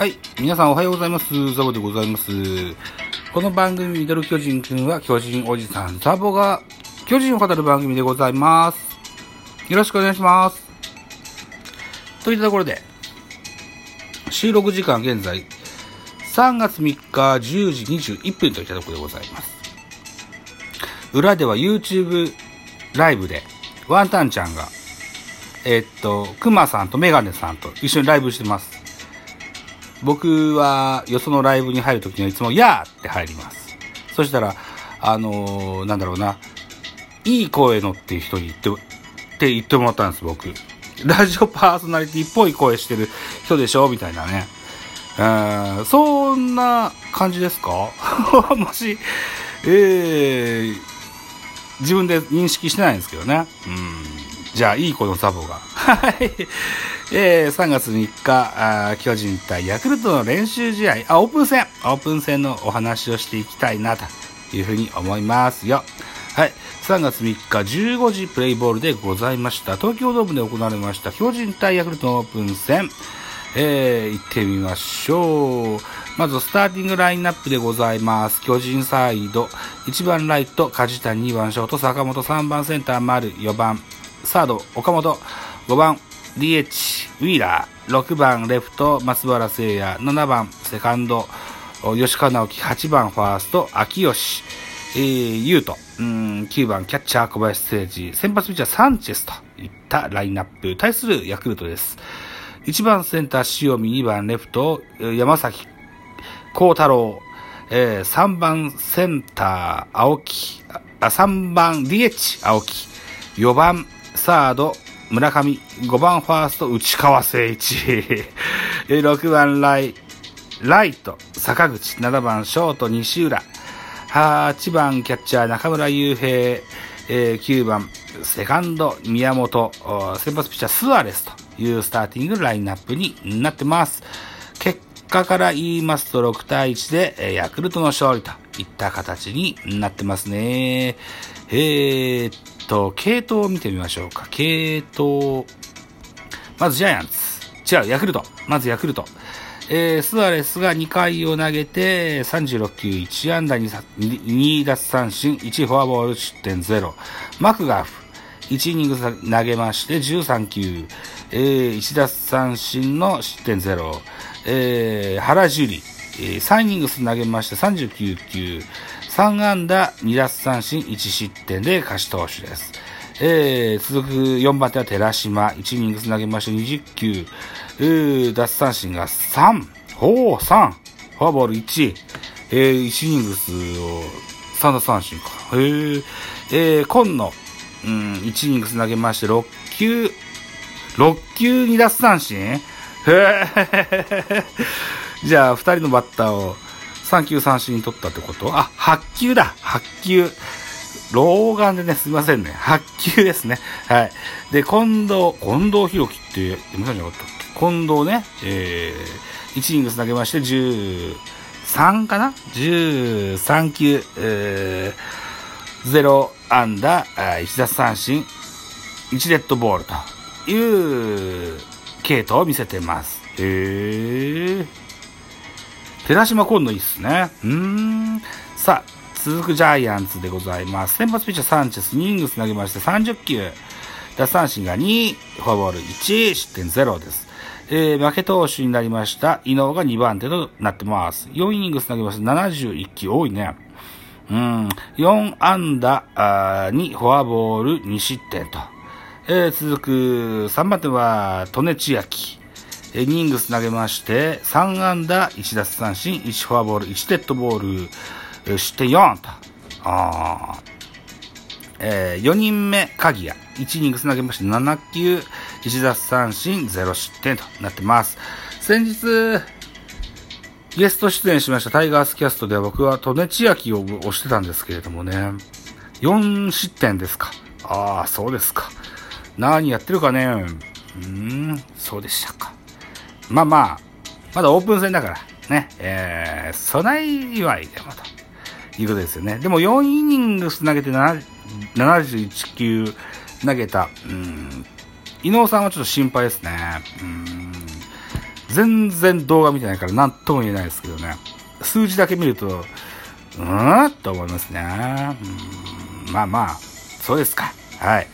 はい。皆さんおはようございます。ザボでございます。この番組、ミドル巨人くんは巨人おじさんザボが巨人を語る番組でございます。よろしくお願いします。といったところで、収録時間現在、3月3日10時21分といったところでございます。裏では YouTube ライブで、ワンタンちゃんが、えっと、クマさんとメガネさんと一緒にライブしてます。僕は、よそのライブに入るときにはいつも、やーって入ります。そしたら、あのーなんだろうな、いい声のっていう人に言って、って言ってもらったんです、僕。ラジオパーソナリティっぽい声してる人でしょ？みたいなね。うん、そんな感じですか？もし、えー、自分で認識してないんですけどね。うん。じゃあ、いい子のザボが。はい。えー、3月3日、あ巨人対ヤクルトの練習試合、あ、オープン戦、オープン戦のお話をしていきたいな、というふうに思いますよ。はい。3月3日15時プレイボールでございました。東京ドームで行われました巨人対ヤクルトのオープン戦。えー、行ってみましょう。まず、スターティングラインナップでございます。巨人サイド、1番ライト、梶谷、2番ショート、坂本、3番センター、丸、4番、サード、岡本、5番、DH、ウィーラー、6番、レフト、松原聖也、7番、セカンド、吉川直樹、8番、ファースト、秋吉、えー、ユート、9番、キャッチャー、小林誠司、先発ピッチャー、サンチェスといったラインナップ、対するヤクルトです。1番センター塩見、2番レフト、山崎幸太郎、えー3番センター青木、あ3番 DH 青木、4番サード村上、5番ファースト内川誠一、6番ライライト坂口、7番ショート西浦、8番キャッチャー中村悠平、えー9番セカンド宮本、先発ピッチャースアレスというスターティングラインナップになってます。結果から言いますと6対1でヤクルトの勝利といった形になってますね。えー、と、系統を見てみましょうか。系統、まずジャイアンツ。違う、ヤクルト。まずヤクルト。えー、スアレスが2回を投げて、36球1安打 2, 2奪三振、1フォアボール失点0。マクガフ、1イニング投げまして13球、えー、1奪三振の失点0。えー、原樹里、えー、3イニングス投げまして39球、3安打2奪三振1失点で勝ち投手です。えー、続く4番手は寺島、1イニングス投げまして20球、えー、奪三振が3、ほう、3、フォアボール1、えー、1イニングスを3奪三振か。へー。えー、今野、うん、1イニングス投げまして6球、6球2奪三振へー。じゃあ、2人のバッターを3球三振に取ったってこと？あ、8球だ !8 球。老眼でね、すみませんね。8球ですね。はい。で、近藤、近藤弘樹って、読みたんじゃなかったっけ？近藤ね、えー、1イニングス投げまして、13かな ?13 球、えー、0安打、1奪三振、1デッドボールという系統を見せてます。へー。寺島今度いいっすね。うーん。さあ、続くジャイアンツでございます。先発ピッチャーサンチェス、ニングス投げまして30球。奪三振が2、フォアボール1、失点0です。えー、負け投手になりました。伊能が2番手となってます。4イニングス投げまして71球、多いね。うん。4安打あーにフォアボール2失点と。えー、続く3番手は、利根千秋。えーイニングス投げまして、3安打、1奪三振、1フォアボール、1デッドボール、え失点4と。あえー4人目、鍵谷。1イニングス投げまして、7球、1奪三振、0失点となってます。先日、ゲスト出演しましたタイガースキャストでは僕は利根千秋を推してたんですけれどもね、4失点ですか。ああ、そうですか。何やってるかね。うーん、そうでしたか。まあまあ、まだオープン戦だから、ね、えー、備え祝いでもということですよね。でも4イニングス投げて71球投げた、うん、伊能さんはちょっと心配ですね。うん全然動画見てないから何とも言えないですけどね。数字だけ見ると、うーんと思いますね。うんまあまあ、そうですか。はい。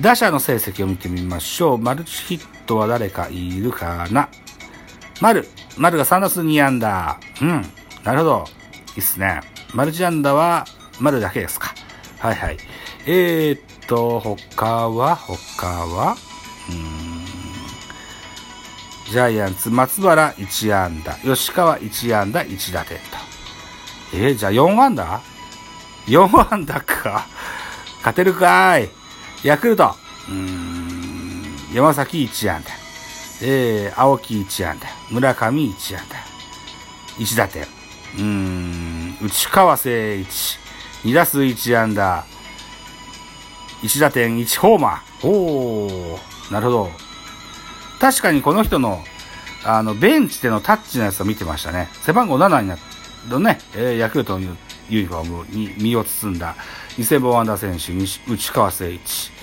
打者の成績を見てみましょう。マルチヒットは誰かいるかな丸。丸が3打数2安打。うん。なるほど。いいっすね。マルチ安打は丸だけですか。はいはい。えー、っと、他は他はうーん。ジャイアンツ、松原1安打。吉川1安打1打点と。えー、じゃあ4安打 ?4 安打か。勝てるかい。ヤクルト、うーん、山崎1安打。えー、青木1安打。村上1安打。1打点。うん、内川聖一、2打数1安打。1打点1ホーマー。おー、なるほど。確かにこの人の、あの、ベンチでのタッチのやつを見てましたね。背番号7になるね、えー、ヤクルトのユニフォームに身を包んだ2000本安打選手、内川聖一。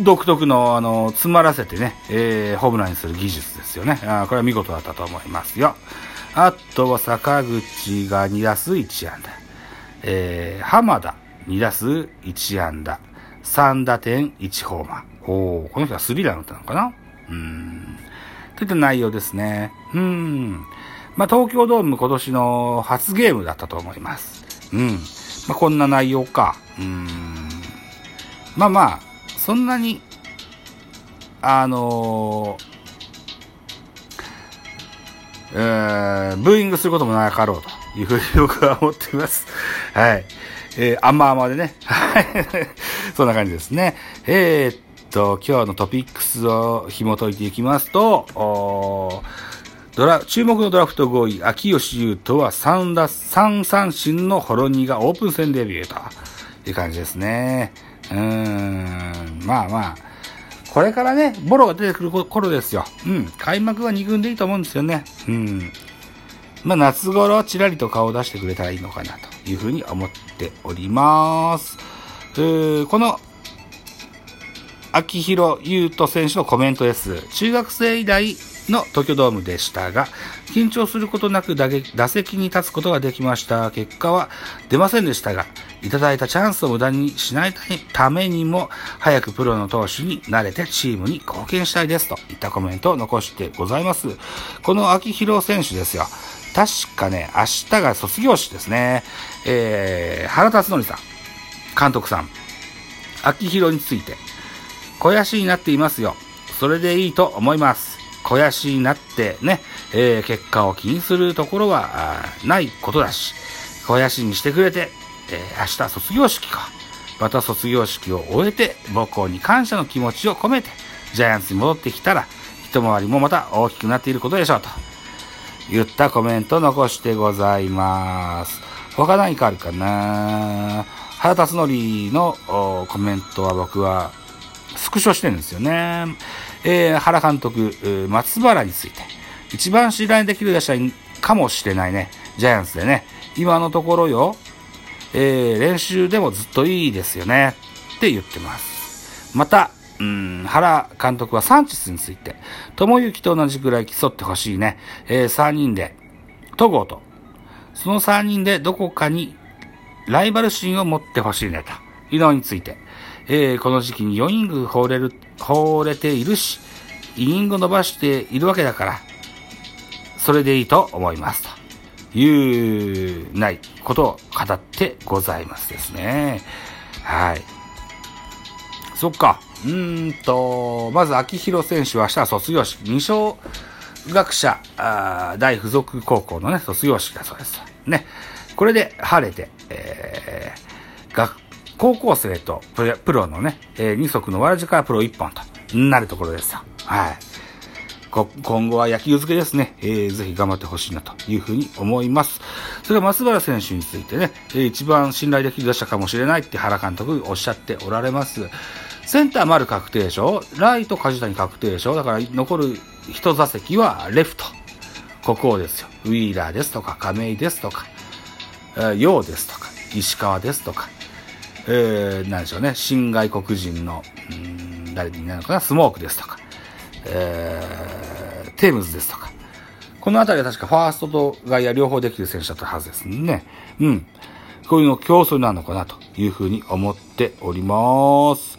独特の、あの、詰まらせてね、えー、ホームランにする技術ですよね。あこれは見事だったと思いますよ。あとは坂口が2打数1安打。えー、浜田2打数1安打。3打点1ホーマー。おこの人はスリーラン打ったのかな？うん。といった内容ですね。うん。まあ、東京ドーム今年の初ゲームだったと思います。うん。まあ、こんな内容か。うん。まあまあ、そんなに、あのー、えー、ブーイングすることもなかろうというふうに 僕は思っています。はい。えー、あんまあまでね。はい。そんな感じですね。えー、っと、今日のトピックスを紐解いていきますと、ドラ、注目のドラフト5位、秋吉優斗は3打、3三振のホロニーがオープン戦デビューという感じですね。うーん、まあまあ、これからね、ボロが出てくる頃ですよ。うん、開幕は2軍でいいと思うんですよね。うん。まあ夏頃ちらりと顔を出してくれたらいいのかなというふうに思っております。この秋広優斗選手のコメントです。中学生以来の東京ドームでしたが、緊張することなく打打席に立つことができました。結果は出ませんでしたが、いただいたチャンスを無駄にしないためにも、早くプロの投手に慣れてチームに貢献したいですといったコメントを残してございます。この秋広選手ですよ。確かね、明日が卒業式ですね。えー、原辰徳さん、監督さん、秋広について、肥やしになっていますよ。それでいいと思います。肥やしになってね、えー、結果を気にするところはないことだし、肥やしにしてくれて、えー、明日卒業式か。また卒業式を終えて、母校に感謝の気持ちを込めて、ジャイアンツに戻ってきたら、一回りもまた大きくなっていることでしょうと。言ったコメント残してございます。他何かあるかな？原辰徳のコメントは僕はスクショしてるんですよね。えー、原監督、松原について、一番信頼できる打者かもしれないね。ジャイアンツでね。今のところよ、えー、練習でもずっといいですよね。って言ってます。また、うん、原監督はサンチスについて、友幸と同じくらい競ってほしいね。えー、3人で、戸郷と、その3人でどこかにライバル心を持ってほしいねというのについて、えー、この時期に4イニング放れる、放れているし、イニング伸ばしているわけだから、それでいいと思いますというないことを語ってございますですね。はい。そっか。うーんと、まず秋広選手は明日は卒業式、二小学者あ大附属高校のね、卒業式だそうです。ね。これで晴れて、えー、学、高校生とプロのね、えー、二足のわらじからプロ一本となるところですよ。はい。今後は野球漬けですね、えー、ぜひ頑張ってほしいなというふうに思います。それから松原選手についてね、えー、一番信頼できる打者かもしれないって原監督おっしゃっておられます。センター丸確定賞、ライト梶谷確定賞、だから残る一座席はレフト。ここですよ。ウィーラーですとか、亀井ですとか、えー、陽ですとか、石川ですとか、えー、なんでしょうね、新外国人の、うん、誰になるのかな、スモークですとか、えー、テームズですとか。このあたりは確かファーストと外野両方できる選手だったはずですね。うん。こういうの競争なのかなというふうに思っております。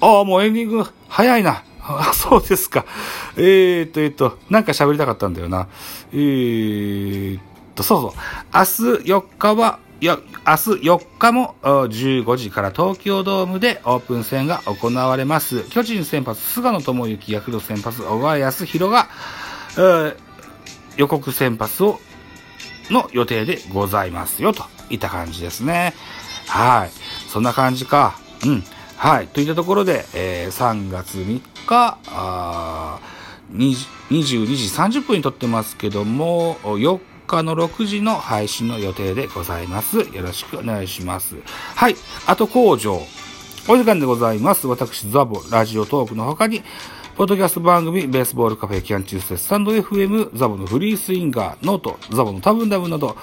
ああ、もうエンディング早いな。あ、そうですか。えー、っと、えー、っと、なんか喋りたかったんだよな。えー、っと、そうそう。明日4日は、よ、明日4日も15時から東京ドームでオープン戦が行われます。巨人先発、菅野智之、ヤクルト先発、小川康弘が、えー、予告先発を、の予定でございますよ、といった感じですね。はい。そんな感じか。うん。はい。といったところで、えー、3月3日、あ22時30分に撮ってますけども、4日の6時の配信の予定でございます。よろしくお願いします。はい。あと工場。お時間でございます。私、ザボ、ラジオトークの他に、ポッドキャスト番組、ベースボールカフェ、キャンチュース、スタンド FM、ザボのフリースインガー、ノート、ザボの多分ダブなど、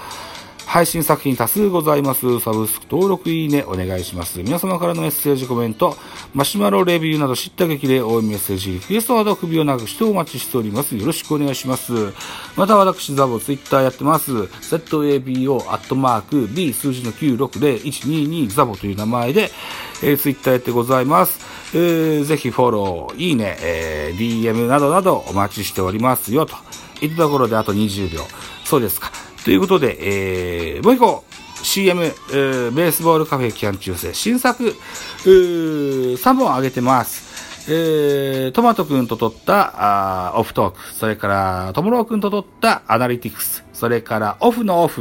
配信作品多数ございます。サブスク登録いいねお願いします。皆様からのメッセージコメント、マシュマロレビューなど知った激励応援メッセージ、リクエストなど首をなくしてお待ちしております。よろしくお願いします。また私、ザボツイッターやってます。ZABO アットマーク B 数字の960122ザボという名前で、えー、ツイッターやってございます。えー、ぜひフォロー、いいね、えー、DM などなどお待ちしておりますよと。いったところであと20秒。そうですか。ということで、えー、もう一個、CM、ベースボールカフェ期間中世、新作、3本上げてます。えー、トマト君と撮ったあオフトーク、それからトモロー君と撮ったアナリティクス、それからオフのオフ、